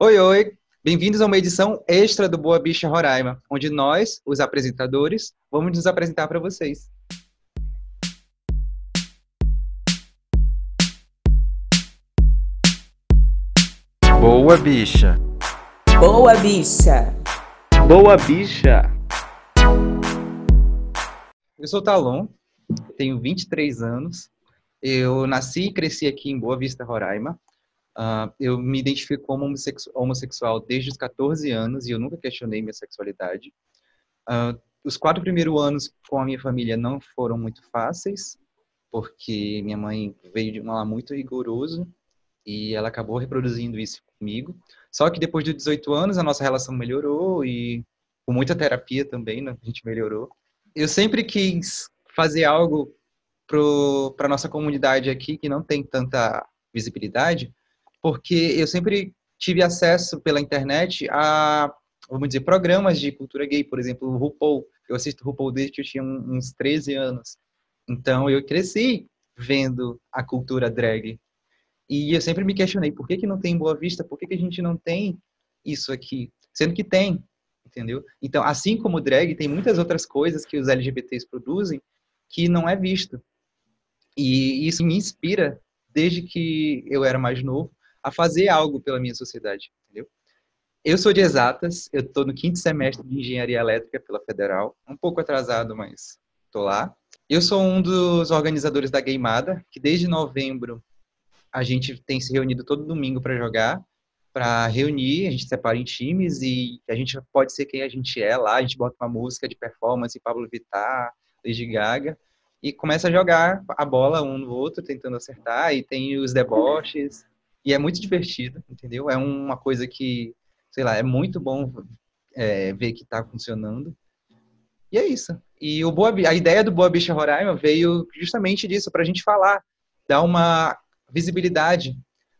Oi, oi! Bem-vindos a uma edição extra do Boa Bicha Roraima, onde nós, os apresentadores, vamos nos apresentar para vocês. Boa bicha. Boa bicha. Boa bicha. Eu sou o Talon, tenho 23 anos. Eu nasci e cresci aqui em Boa Vista, Roraima. Uh, eu me identifico como homossexual desde os 14 anos e eu nunca questionei minha sexualidade. Uh, os quatro primeiros anos com a minha família não foram muito fáceis, porque minha mãe veio de um lar muito rigoroso e ela acabou reproduzindo isso comigo. Só que depois de 18 anos a nossa relação melhorou e com muita terapia também, né, a gente melhorou. Eu sempre quis fazer algo para nossa comunidade aqui que não tem tanta visibilidade, porque eu sempre tive acesso pela internet a, vamos dizer, programas de cultura gay, por exemplo, o RuPaul. Eu assisto RuPaul desde que eu tinha uns 13 anos. Então, eu cresci vendo a cultura drag. E eu sempre me questionei, por que, que não tem Boa Vista? Por que, que a gente não tem isso aqui? Sendo que tem, entendeu? Então, assim como drag, tem muitas outras coisas que os LGBTs produzem que não é visto. E isso me inspira, desde que eu era mais novo, a fazer algo pela minha sociedade, entendeu? Eu sou de exatas, eu estou no quinto semestre de engenharia elétrica pela Federal, um pouco atrasado, mas estou lá. Eu sou um dos organizadores da Gameada, que desde novembro a gente tem se reunido todo domingo para jogar, para reunir, a gente separa em times e a gente pode ser quem a gente é lá, a gente bota uma música de performance, Pablo Vittar, Lady Gaga, e começa a jogar a bola um no outro, tentando acertar, e tem os deboches, e é muito divertido, entendeu? É uma coisa que, sei lá, é muito bom é, ver que está funcionando. E é isso. E o Boa, a ideia do Boa Bicha Roraima veio justamente disso, para a gente falar, dar uma visibilidade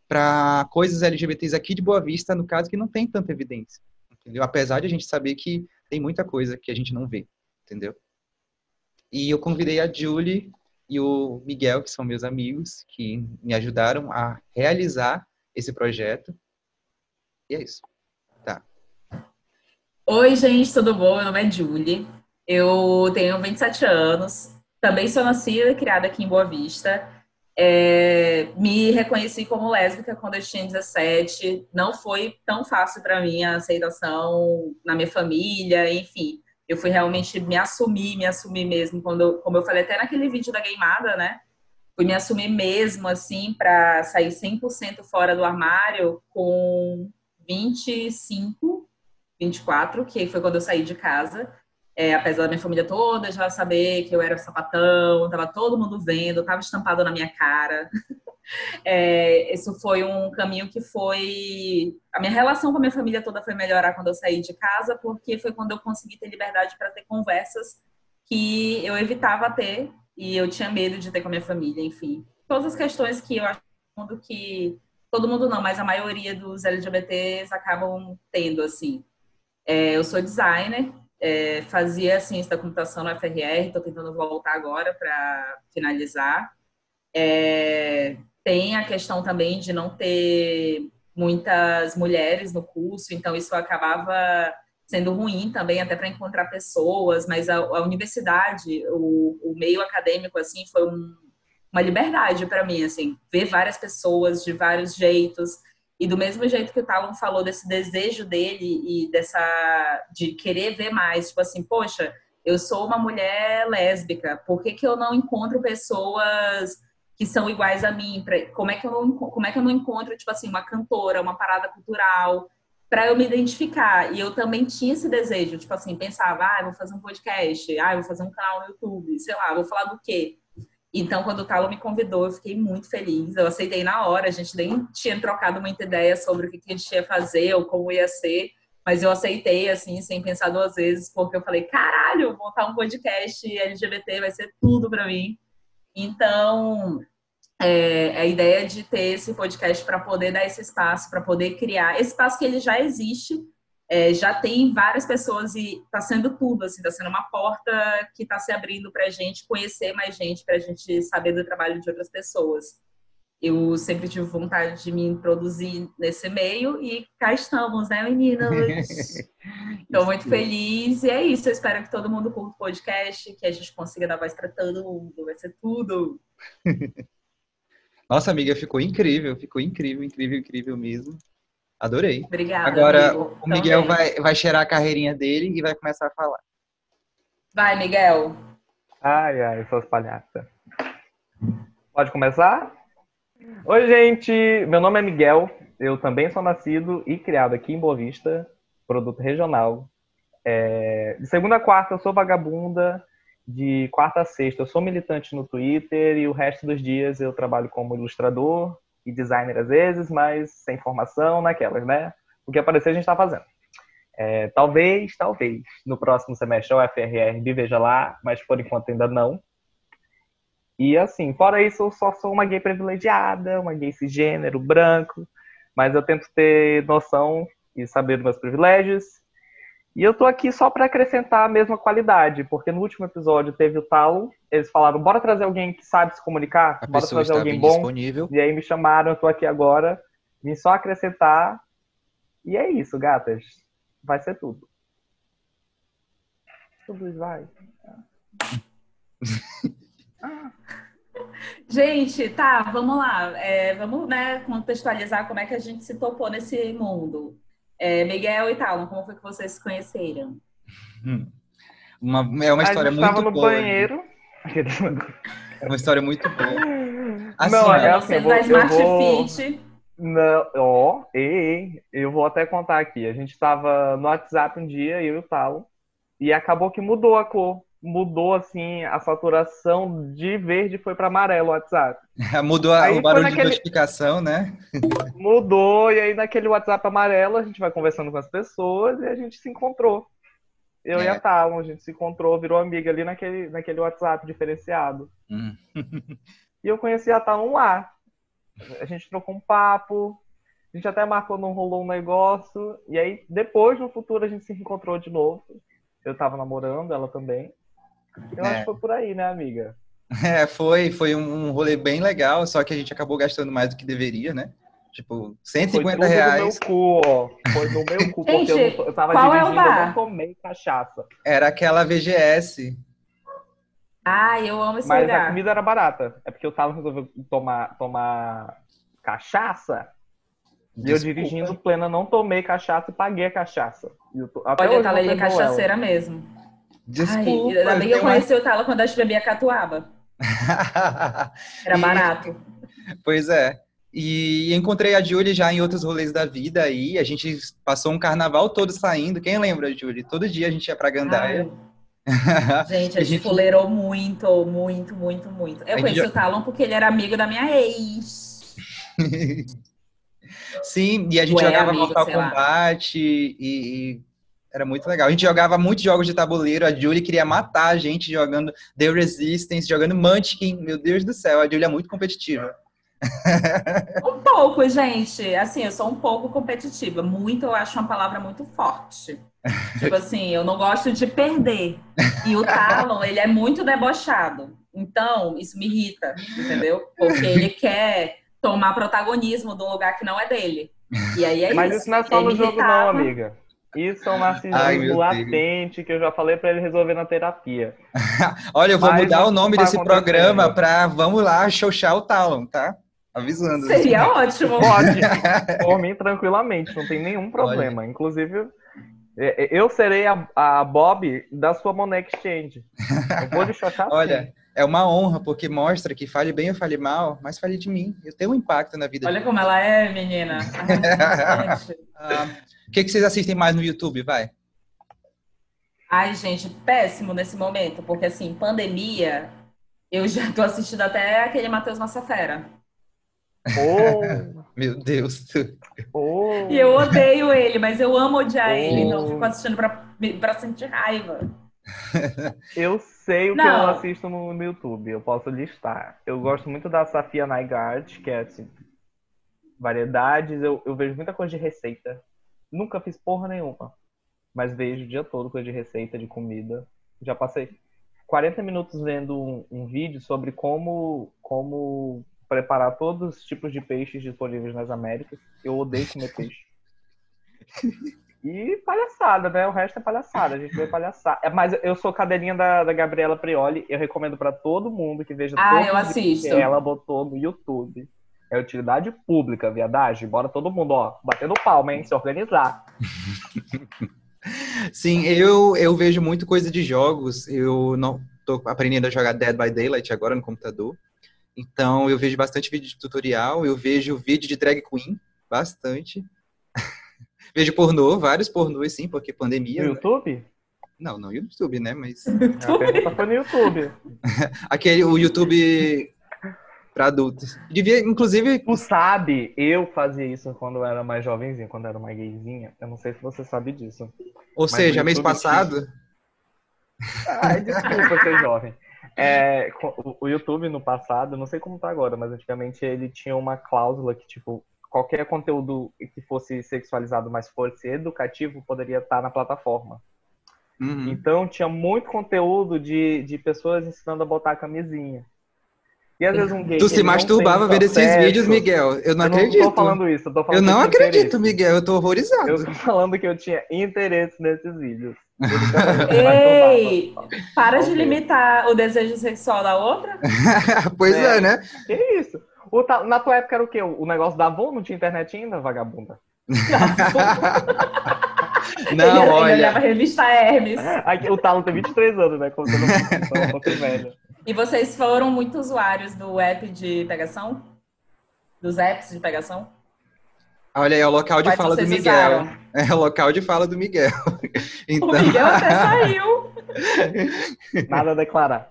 para coisas LGBTs aqui de Boa Vista, no caso que não tem tanta evidência, entendeu? Apesar de a gente saber que tem muita coisa que a gente não vê, entendeu? E eu convidei a Julie e o Miguel, que são meus amigos, que me ajudaram a realizar esse projeto. E é isso. Tá. Oi, gente, tudo bom? Meu nome é Julie. Eu tenho 27 anos. Também sou nascida e criada aqui em Boa Vista. É, me reconheci como lésbica quando eu tinha 17. Não foi tão fácil para mim a aceitação na minha família, enfim eu fui realmente me assumir, me assumir mesmo, quando, como eu falei até naquele vídeo da gameada, né? Fui me assumir mesmo, assim, para sair 100% fora do armário com 25, 24, que foi quando eu saí de casa. É, apesar da minha família toda já saber que eu era sapatão, tava todo mundo vendo, tava estampado na minha cara. É, isso foi um caminho que foi. A minha relação com a minha família toda foi melhorar quando eu saí de casa, porque foi quando eu consegui ter liberdade para ter conversas que eu evitava ter e eu tinha medo de ter com a minha família, enfim. Todas as questões que eu acho que. Todo mundo não, mas a maioria dos LGBTs acabam tendo, assim. É, eu sou designer, é, fazia ciência da computação na FRR, estou tentando voltar agora para finalizar. É, tem a questão também de não ter muitas mulheres no curso, então isso acabava sendo ruim também até para encontrar pessoas, mas a, a universidade, o, o, meio acadêmico assim foi um, uma liberdade para mim, assim, ver várias pessoas de vários jeitos e do mesmo jeito que o Talon falou desse desejo dele e dessa de querer ver mais, tipo assim, poxa, eu sou uma mulher lésbica, por que, que eu não encontro pessoas que são iguais a mim, pra, como, é que eu não, como é que eu não encontro, tipo assim, uma cantora, uma parada cultural, para eu me identificar. E eu também tinha esse desejo, tipo assim, pensava, ah, vou fazer um podcast, ah, vou fazer um canal no YouTube, sei lá, vou falar do quê? Então, quando o Talo me convidou, eu fiquei muito feliz. Eu aceitei na hora, a gente nem tinha trocado muita ideia sobre o que a gente ia fazer ou como ia ser, mas eu aceitei, assim, sem pensar duas vezes, porque eu falei, caralho, montar um podcast LGBT vai ser tudo para mim. Então, é, a ideia de ter esse podcast para poder dar esse espaço, para poder criar esse espaço que ele já existe, é, já tem várias pessoas e está sendo tudo, assim, está sendo uma porta que está se abrindo para a gente conhecer mais gente, para a gente saber do trabalho de outras pessoas. eu sempre tive vontade de me introduzir nesse meio e cá estamos, né, meninas? Estou muito feliz e é isso. Eu espero que todo mundo curta o podcast, que a gente consiga dar voz para todo mundo. Vai ser tudo. Nossa, amiga, ficou incrível, ficou incrível, incrível, incrível mesmo. Adorei. Obrigada. Agora amigo. o Miguel vai, vai cheirar a carreirinha dele e vai começar a falar. Vai, Miguel. Ai, ai, suas palhaças. Pode começar? Oi, gente. Meu nome é Miguel. Eu também sou nascido e criado aqui em Boa Vista, produto regional. É, De segunda a quarta eu sou vagabunda. De quarta a sexta eu sou militante no Twitter e o resto dos dias eu trabalho como ilustrador e designer às vezes, mas sem formação naquelas, né? O que aparecer a gente está fazendo. É, talvez, talvez, no próximo semestre o FRR me veja lá, mas por enquanto ainda não. E assim, fora isso, eu só sou uma gay privilegiada, uma gay cisgênero, branco, mas eu tento ter noção e saber dos meus privilégios. E eu tô aqui só para acrescentar a mesma qualidade, porque no último episódio teve o Talo, eles falaram, bora trazer alguém que sabe se comunicar, A bora trazer alguém bom. E aí me chamaram, eu tô aqui agora, vim só acrescentar. E é isso, gatas. Vai ser tudo. Tudo vai. Gente, tá, vamos lá. É, vamos né, contextualizar como é que a gente se topou nesse mundo. É, Miguel e Talon, como foi que vocês se conheceram? Uma, é uma história a gente muito tava no boa. banheiro. É uma história muito boa. Assim, Não, ó, é assim, eu vou- da eu Smart vou- Fit. Não, ó, ei, ei, eu vou até contar aqui. A gente tava no WhatsApp um dia, eu e o Talo, e acabou que mudou a cor. Mudou, assim, a saturação de verde foi para amarelo o WhatsApp. mudou Aí o barulho de naquele- notificação, né? Mudou, e aí naquele WhatsApp amarelo a gente vai conversando com as pessoas e a gente se encontrou. Eu e É. a Talon, a gente se encontrou, virou amiga ali naquele, naquele WhatsApp diferenciado. Hum. E eu conheci a Talon lá. A gente trocou um papo, a gente até marcou, não rolou um negócio. E aí, depois, no futuro, a gente se reencontrou de novo. Eu tava namorando, ela também. Eu É. acho que foi por aí, né, amiga? É, foi, foi um, um rolê bem legal, só que a gente acabou gastando mais do que deveria, né? Tipo, Foi 150 tudo reais. no meu cu, ó. Foi no meu cu, porque eu, não, eu tava qual é o dirigindo, eu bar? não tomei cachaça. Era aquela VGS. Ai, eu amo esse Mas a lugar. comida era barata. É porque eu tava resolvendo tomar, tomar cachaça. E eu dirigindo plena, não tomei cachaça e paguei a cachaça. E eu tô- até Olha, o não ele é perdoou ela. cachaceira mesmo. Desculpa. Ai, ainda bem que eu tem uma- conheci o Talo quando a gente bebia catuaba. Era E- barato. Pois é. E encontrei a Julie já em outros rolês da vida aí. A gente passou um carnaval todo saindo. Quem lembra, Julie? Todo dia a gente ia pra Gandaia. Ai, gente, a A gente fuleirou muito, muito, muito, muito. Eu A conheci gente o Talon porque ele era amigo da minha ex. Sim, e a gente Ué, jogava amigo, Mortal. Kombat e, e era muito legal. A gente jogava muitos jogos de tabuleiro. A Julie queria matar a gente jogando The Resistance, jogando Munchkin. Meu Deus do céu, a Julie é muito competitiva. Um pouco, gente. Assim, eu sou um pouco competitiva. Muito, eu acho uma palavra muito forte. Tipo assim, eu não gosto de perder. E o Talon, ele é muito debochado. Então, isso me irrita, entendeu? Porque ele quer tomar protagonismo de um lugar que não é dele. E aí é Mas isso. isso não é só Ele no jogo, não, irritava. amiga. Isso é um narcisismo latente que eu já falei pra ele resolver na terapia. Olha, eu vou Mas mudar o nome desse programa pra Vamos lá, xoxar o Talon, tá? Avisando. Seria ótimo. Pode, por mim, tranquilamente, não tem nenhum problema. Inclusive, é, é, eu serei a, a Bob da sua Money Exchange. Eu vou lhe chocar Olha, é uma honra, porque mostra que fale bem ou fale mal, mas fale de mim. Eu tenho um impacto na vida Olha de como ela é, menina. Gente. Ah, O que, que vocês assistem mais no YouTube? Vai. Ai, gente, péssimo nesse momento, porque assim, pandemia, eu já tô assistindo até aquele Matheus Massafera. Oh, Meu Deus. oh. E eu odeio ele, mas eu amo odiar Oh. ele, então eu fico assistindo pra, pra sentir raiva. Eu sei o que Não. eu assisto no, no YouTube, eu posso listar. Eu gosto muito da Safia Naigard, que é assim, variedades, eu, eu vejo muita coisa de receita. Nunca fiz porra nenhuma, mas vejo o dia todo coisa de receita, de comida. Já passei 40 minutos vendo um, um vídeo sobre como, como preparar todos os tipos de peixes disponíveis nas Américas. Eu odeio comer peixe. E palhaçada, né? O resto é palhaçada. A gente vê palhaçada. É, Mas eu sou cadeirinha da, da Gabriela Prioli. Eu recomendo pra todo mundo que veja Ah, eu assisto. que ela botou no YouTube. É utilidade pública, viadagem. Bora todo mundo, ó, batendo palma, hein? Se organizar. Sim, eu, eu vejo muito coisa de jogos. Eu não tô aprendendo a jogar Dead by Daylight agora no computador. Então eu vejo bastante vídeo de tutorial, eu vejo vídeo de drag queen, bastante. Vejo pornô, vários pornôs sim, porque pandemia. No né? YouTube? Não, não YouTube, né? Mas A pergunta foi no YouTube. aquele o YouTube para adultos. Devia, inclusive, Tu sabe, eu fazia isso quando eu era mais jovenzinho, quando eu era mais gayzinha. Eu não sei se você sabe disso. ou Mas seja, mês YouTube passado. Ai, desculpa ser jovem. É, o YouTube no passado, não sei como tá agora, mas antigamente ele tinha uma cláusula que, tipo, qualquer conteúdo que fosse sexualizado, mas fosse educativo, poderia estar na plataforma. Uhum. Então tinha muito conteúdo de, de pessoas ensinando a botar a camisinha. E às vezes um gay. Tu se não masturbava vendo esses vídeos, Miguel. Eu não eu acredito. não tô falando isso, eu tô Eu falando não que tinha acredito, interesse. Miguel. Eu tô horrorizado. Eu tô falando que eu tinha interesse nesses vídeos. Ei! Para de Ok. limitar o desejo sexual da outra. pois É. é, né? Que isso? O ta- na tua época era o quê? O negócio da Avon? Não tinha internet ainda, vagabunda? Não, ele, ele olha. olhava a revista Hermes. Aqui, o Talo tem 23 anos, né? Como você não então, tô velho. E vocês foram muito usuários do app de pegação? Dos apps de pegação? Olha, é o local de Quais fala do Miguel. usaram? É o local de fala do Miguel. O Então, Miguel até saiu. Nada a declarar.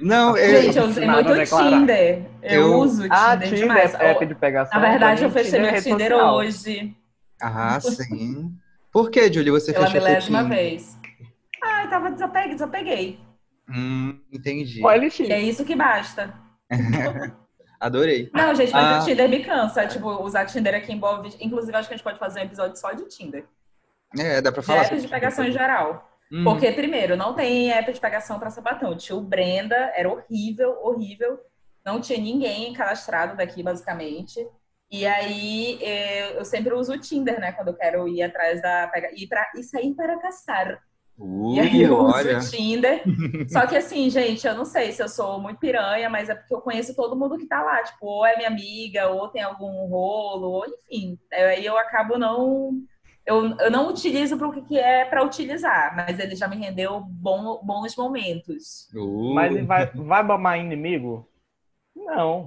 Não, eu, Gente, eu usei muito declarar. Tinder. Eu, Eu- uso Tinder Ah, Tinder demais. é app de pegação. Na verdade, eu fechei é meu rede Tinder social. hoje. Ah, sim. Por que, Julie, você Pela fechou seu milésima Tinder? vez. Ai, tava desapeguei, desapeguei. Hum, entendi. Olha. E é isso que basta. Adorei. Não, gente, mas Ah. o Tinder me cansa. Tipo, usar Tinder aqui em Boa Vista. Inclusive, acho que a gente pode fazer um episódio só de Tinder. É, dá pra De falar. apps de pegação em geral. Uhum. Porque, primeiro, não tem app de pegação pra sapatão. Tinha o Brenda, era horrível, horrível. Não tinha ninguém cadastrado daqui, basicamente. E aí, eh, eu sempre uso o Tinder, né? Quando eu quero ir atrás da... pega- Ir pra... E sair para caçar. Uh, E aí eu uso olha. o Tinder. Só que assim, gente, eu não sei se eu sou muito piranha, mas é porque eu conheço todo mundo que tá lá. Tipo, ou é minha amiga, ou tem algum rolo, ou enfim. Aí eu acabo não. Eu, eu não utilizo para o que que é para utilizar, mas ele já me rendeu bom, bons momentos. Uh, Mas vai, vai mamar inimigo? Não.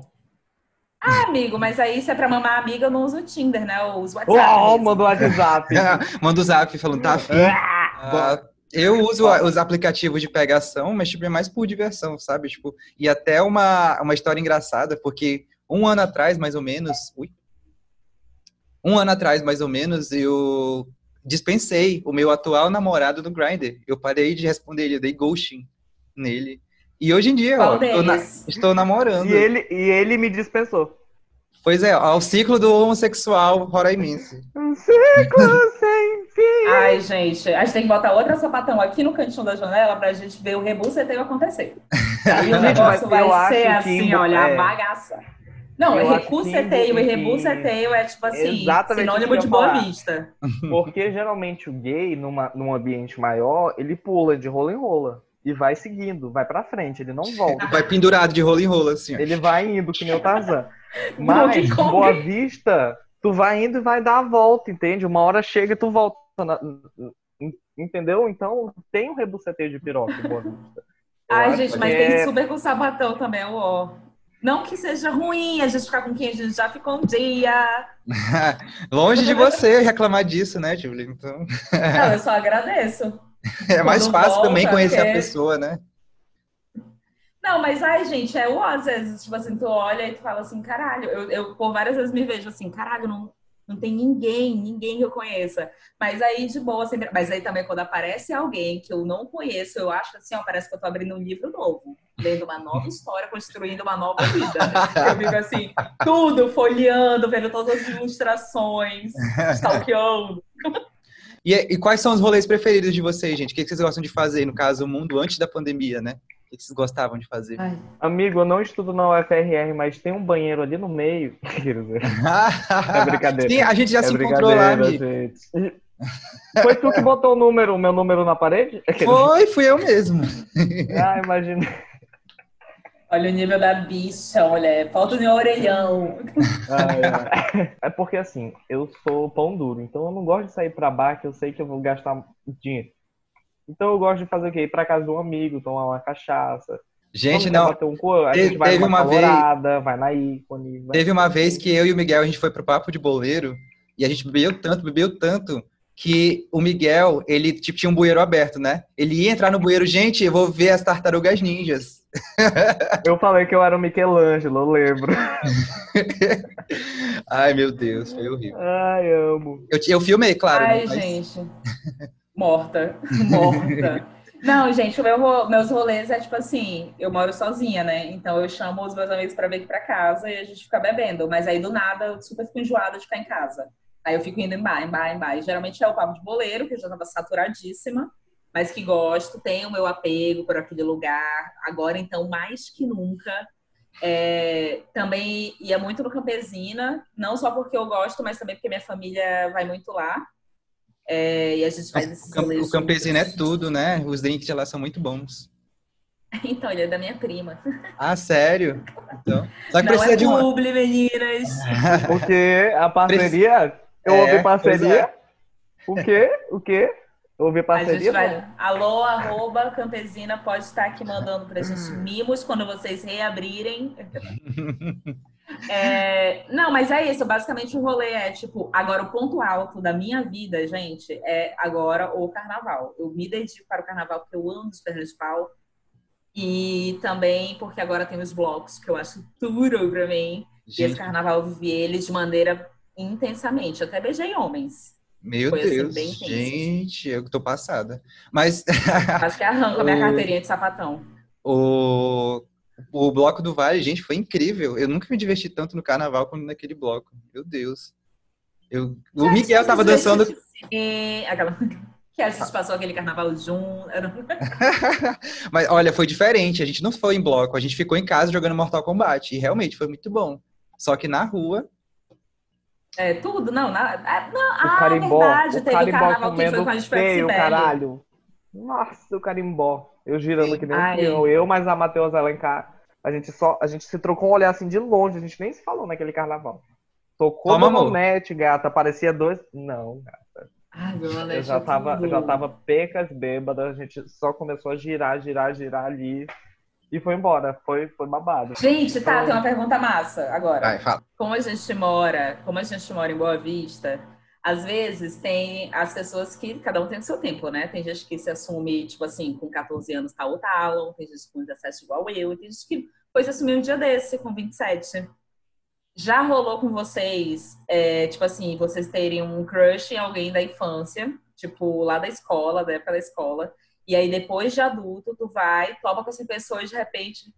Ah, amigo, mas aí se é pra mamar amiga, eu não uso o Tinder, né? Eu uso o WhatsApp. Oh, mesmo. mandou WhatsApp. Manda o zap falando, tá afim. Ah, eu uso os aplicativos de pegação, mas tipo, é mais por diversão, sabe? Tipo, e até uma, uma história engraçada, porque um ano atrás, mais ou menos. Ui. Um ano atrás, mais ou menos, eu dispensei o meu atual namorado do Grindr. Eu parei de responder ele, eu dei ghosting nele. E hoje em dia, Qual ó, na- estou namorando. E ele, e ele me dispensou. Pois é, ao ciclo do homossexual roraimense. Um ciclo sem fim. Ai, gente, a gente tem que botar outra sapatão aqui no cantinho da janela pra gente ver o rebuceteio acontecer. Aí o Gente, negócio vai ser assim, olha, é. a bagaça. Não, Eu é acho que recuceteio e rebuceteio é tipo assim, Exatamente sinônimo de boa falar. vista. Porque geralmente o gay, numa, num ambiente maior, ele pula de rola em rola. E vai seguindo, vai pra frente, ele não volta. Vai pendurado de rolo em rolo, assim. Ele vai indo, que nem o Tarzan. Mas. Boa Vista, tu vai indo e vai dar a volta, entende? Uma hora chega e tu volta. na- Entendeu? Então tem um rebuceteio de piroca Boa Vista. Eu Ai, gente, mas é- tem super com sabatão também, ó. Não que seja ruim a gente ficar com quem a gente já ficou um dia. Longe de você reclamar disso, né, Julie? Então, Não, eu só agradeço. é mais Quando fácil volta, também conhecer a porque- pessoa, né? Não, mas ai, gente, é o às vezes, tipo assim, tu olha e tu fala assim, caralho, eu, eu por várias vezes me vejo assim, caralho, não, não tem ninguém, ninguém que eu conheça. Mas aí, de boa, sempre. Mas aí também, quando aparece alguém que eu não conheço, eu acho assim, ó, parece que eu tô abrindo um livro novo, lendo uma nova história, construindo uma nova vida. Eu fico assim, tudo, folheando, vendo todas as ilustrações, stalkeando. E, e quais são os rolês preferidos de vocês, gente? O que que vocês gostam de fazer, no caso, o mundo antes da pandemia, né? O que vocês gostavam de fazer? Ai, Amigo, eu não estudo na UFRR, mas tem um banheiro ali no meio. É brincadeira. Sim, a gente já é se encontrou lá, amigo. gente. Foi tu que botou o número, o meu número na parede? Foi, fui eu mesmo. Ah, imagina. olha o nível da bicha, olha, falta de um orelhão. Ai, ai. É porque assim, eu sou pão duro, então eu não gosto de sair pra bar que eu sei que eu vou gastar dinheiro. Então eu gosto de fazer o quê? Ir pra casa de um amigo, tomar uma cachaça. Gente, não. um co- a Teve- gente vai teve uma vez- colorada, vai na ícone. vai- Teve uma vez que eu e o Miguel, a gente foi pro Papo de Boleiro e a gente bebeu tanto, bebeu tanto, que o Miguel, ele tipo, tinha um bueiro aberto, né? Ele ia entrar no bueiro, gente, eu vou ver as tartarugas ninjas. Eu falei que eu era o Michelangelo, eu lembro. Ai, meu Deus, foi horrível. Ai, amo. Eu, eu filmei, claro. Ai, né, mas- gente. Morta. Morta. Não, gente, meu meus rolês é tipo assim, eu moro sozinha, né? Então eu chamo os meus amigos pra vir aqui pra casa e a gente fica bebendo. Mas aí do nada eu super fico enjoada de ficar em casa. Aí eu fico indo em bar, em bar, em bar. E geralmente é o papo de boleiro, que eu já tava saturadíssima, mas que gosto, tenho o meu apego por aquele lugar. Agora, então, mais que nunca. É, também ia muito no Campesina, não só porque eu gosto, mas também porque minha família vai muito lá. É, e a gente faz esses O, o campesino é tudo, né? Os drinks de lá são muito bons. Então, ele é da minha prima. Ah, sério? Então, só que Não precisa é de uma. publi, meninas. Porque a parceria. Eu É, ouvi pois parceria. O quê? O quê? Eu ouvi A parceria. gente vai. Alô, arroba, Campesina, pode estar aqui mandando pra gente Hum. mimos quando vocês reabrirem. É, não, mas é isso. Basicamente, o rolê é tipo, agora o ponto alto da minha vida, gente, é agora o carnaval. Eu me dedico para o carnaval porque eu amo os pernas de pau. E também porque agora tem os blocos, que eu acho tudo pra mim. E esse Gente, carnaval eu vivi ele de maneira intensamente. Até beijei homens. meu foi, assim, Deus, bem intenso. gente, eu tô passada. Mas Quase que arranco a minha O- carteirinha de sapatão. o, o bloco do Vale, gente, foi incrível. Eu nunca me diverti tanto no carnaval como naquele bloco. Meu Deus. Eu, o Miguel tava dançando. É, aquela... Que a gente passou aquele carnaval junto. Mas olha, foi diferente. A gente não foi em bloco, a gente ficou em casa jogando Mortal Kombat. E realmente foi muito bom. Só que na rua, É, tudo, não. Na, ah, não O ah, carimbó. verdade, o teve carimbó carnaval que foi comendo com a gente feio, caralho. Nossa, o carimbó. Eu girando que nem um peão. Eu, mas a Matheus Alencar. A gente só, a gente se trocou um olhar assim de longe, a gente nem se falou naquele carnaval. Tocou Toma, no amor. net, gata, parecia dois. Não, gata. Ai, dona Eu já tava, eu já tava pecas bêbada, a gente só começou a girar, girar, girar ali e foi embora. Foi, foi babado. Gente, tá, tem uma pergunta massa agora. vai, fala. como a gente mora, como a gente mora em Boa Vista, às vezes tem as pessoas que cada um tem o seu tempo, né? Tem gente que se assume, tipo assim, com 14 anos tá o Talon, tem gente com 17 igual eu, e tem gente que foi se assumir um dia desse, com 27. Já rolou com vocês, é, tipo assim, vocês terem um crush em alguém da infância, tipo, lá da escola, da época da escola, e aí depois de adulto, tu vai, topa com essa pessoa e de repente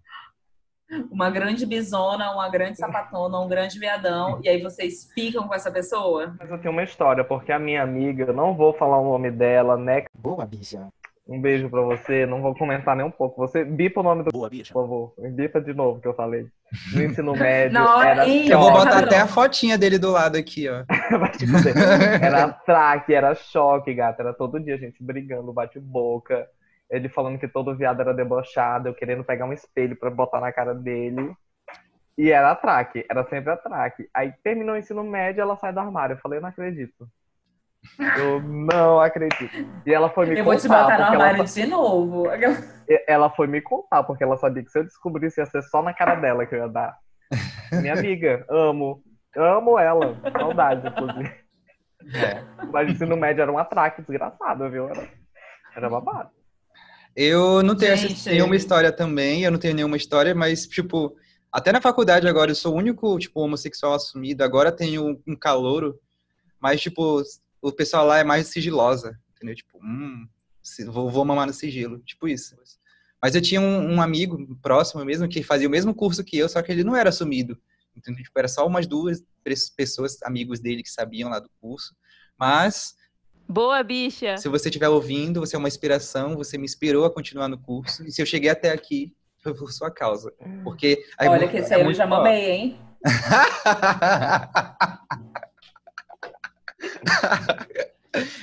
uma grande bisona, uma grande sapatona, um grande viadão, e aí vocês ficam com essa pessoa? Mas eu tenho uma história, porque a minha amiga, eu não vou falar o nome dela, né? Boa, bicha. Um beijo pra você, não vou comentar nem um pouco. Você bipa o nome do Boa, bicha. por favor. Bipa de novo que eu falei. No ensino médio, hora- era Eu vou botar até a fotinha dele do lado aqui, ó. Era traque, era choque, gata. Era todo dia a gente brigando, bate-boca. Ele falando que todo viado era debochado, eu querendo pegar um espelho pra botar na cara dele. E era traque, era sempre a traque. Aí terminou o ensino médio, ela sai do armário. Eu falei, eu não acredito. Eu não acredito. E ela foi me eu contar. vou te botar no porque ela armário de novo. ela foi me contar, porque ela sabia que se eu descobrisse ia ser só na cara dela que eu ia dar. Minha amiga, amo. Amo ela. Saudade, inclusive. É. Mas o ensino médio era um atraque desgraçado, viu? Era, era babado. Eu não tenho Gente. nenhuma história também, eu não tenho nenhuma história, mas, tipo, até na faculdade agora eu sou o único, tipo, homossexual assumido, agora tenho um calouro, mas, tipo, o pessoal lá é mais sigilosa, entendeu? Tipo, hum, vou, vou mamar no sigilo, tipo isso. Mas eu tinha um, um amigo próximo mesmo que fazia o mesmo curso que eu, só que ele não era assumido, entendeu? Tipo, era só umas duas três pessoas, amigos dele, que sabiam lá do curso, mas Boa, bicha. Se você estiver ouvindo, você é uma inspiração, você me inspirou a continuar no curso. E se eu cheguei até aqui, foi por sua causa. Porque. Olha muito- que esse é aí eu já mamei, hein?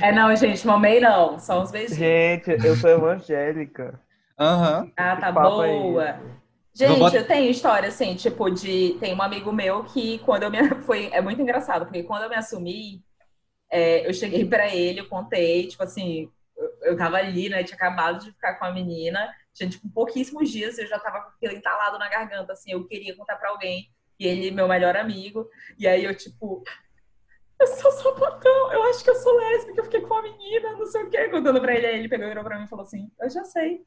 É, não, gente, mamei não. Só uns beijinhos. Gente, eu sou evangélica. Aham. Ah, tá é boa. Vou Gente, eu tenho história assim, tipo, de. Tem um amigo meu que quando eu me. Foi... É muito engraçado, porque quando eu me assumi, é, eu cheguei pra ele, eu contei, tipo assim, eu, eu tava ali, né? Tinha acabado de ficar com a menina, tinha, tipo, pouquíssimos dias, eu já tava com aquilo entalado na garganta, assim, eu queria contar pra alguém, e ele, meu melhor amigo, e aí eu, tipo. Eu sou sapatão, eu acho que eu sou lésbica, eu fiquei com a menina, não sei o quê, contando pra ele, aí ele pegou virou pra mim e falou assim: Eu já sei.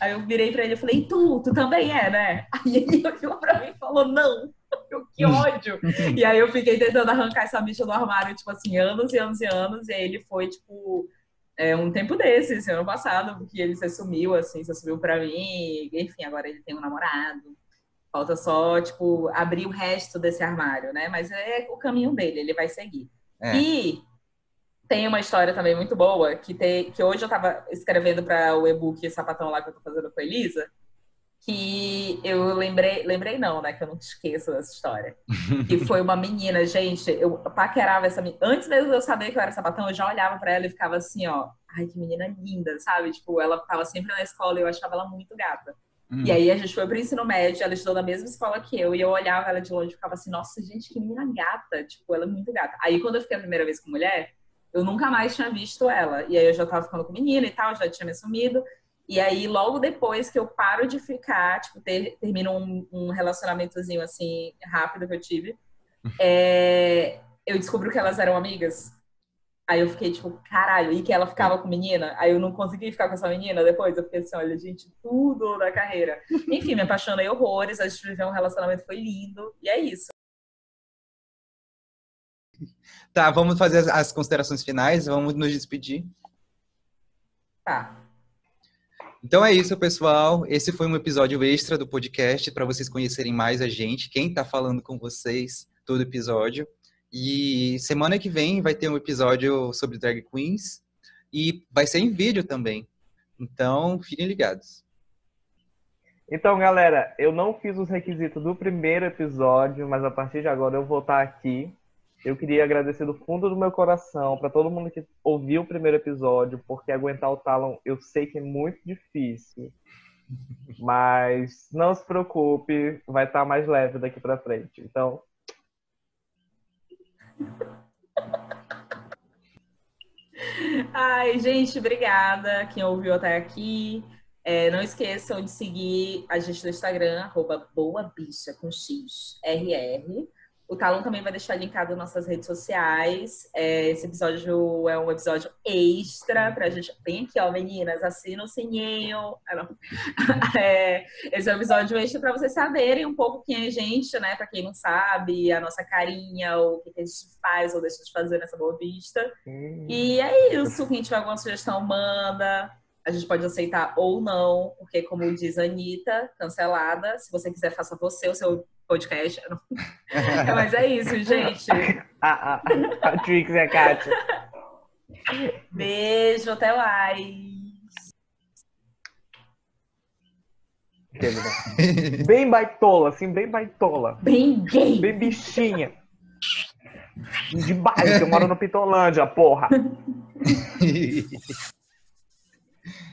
Aí eu virei pra ele e falei, tu, tu também é, né? Aí ele olhou pra mim e falou, não. Que ódio. e aí eu fiquei tentando arrancar essa bicha do armário, tipo assim, anos e anos e anos. E aí ele foi, tipo, é, um tempo desse, esse ano passado, porque ele se assumiu, assim, se assumiu pra mim. Enfim, agora ele tem um namorado. Falta só, tipo, abrir o resto desse armário, né? Mas é o caminho dele, ele vai seguir. É. E tem uma história também muito boa, que, tem, que hoje eu tava escrevendo para o e-book Sapatão lá que eu tô fazendo com a Elisa, que eu lembrei, lembrei não, né, que eu não esqueço dessa história. Que foi uma menina, gente, eu paquerava essa menina. Antes mesmo de eu saber que eu era sapatão, eu já olhava para ela e ficava assim, ó, ai, que menina linda, sabe? Tipo, ela tava sempre na escola e eu achava ela muito gata. Hum. E aí a gente foi pro ensino médio, ela estudou na mesma escola que eu, e eu olhava ela de longe e ficava assim, nossa, gente, que menina gata, tipo, ela é muito gata. Aí quando eu fiquei a primeira vez com mulher, eu nunca mais tinha visto ela. E aí eu já tava ficando com menina e tal, já tinha me assumido. E aí, logo depois que eu paro de ficar, tipo, ter, termino um, um relacionamentozinho assim, rápido que eu tive, é, eu descubro que elas eram amigas. Aí eu fiquei tipo, caralho, e que ela ficava com menina. Aí eu não consegui ficar com essa menina depois. Eu fiquei assim, olha, gente, tudo da carreira. Enfim, me apaixonei horrores, a gente viveu um relacionamento, foi lindo. E é isso. Tá, vamos fazer as, as considerações finais, vamos nos despedir. Tá. Então é isso, pessoal. Esse foi um episódio extra do podcast para vocês conhecerem mais a gente, quem tá falando com vocês todo episódio. E semana que vem vai ter um episódio sobre drag queens e vai ser em vídeo também. Então, fiquem ligados. Então, galera, eu não fiz os requisitos do primeiro episódio, mas a partir de agora eu vou estar aqui. Eu queria agradecer do fundo do meu coração para todo mundo que ouviu o primeiro episódio, porque aguentar o Talon eu sei que é muito difícil. Mas não se preocupe, vai estar mais leve daqui para frente. Então, Ai, gente, obrigada quem ouviu até aqui. É, não esqueçam de seguir a gente no Instagram, arroba com X, RR. O Talon também vai deixar linkado nas nossas redes sociais. É, esse episódio é um episódio extra pra gente. Tem aqui, ó, meninas, assina o sininho. Ah, não. É, esse é um episódio extra pra vocês saberem um pouco quem é a gente, né? Pra quem não sabe, a nossa carinha, o que que a gente faz ou deixa de fazer nessa boa vista. hum, E é isso. Quem tiver alguma sugestão, manda. A gente pode aceitar ou não, porque, como diz a Anitta, cancelada. Se você quiser, faça você o seu podcast. Não. Mas é isso, gente. a, a, a Trix e a Kátia. Beijo, até mais. Bem baitola, assim, bem baitola. Bem gay. Bem bichinha. De bairro, que eu moro no Pitolândia, porra.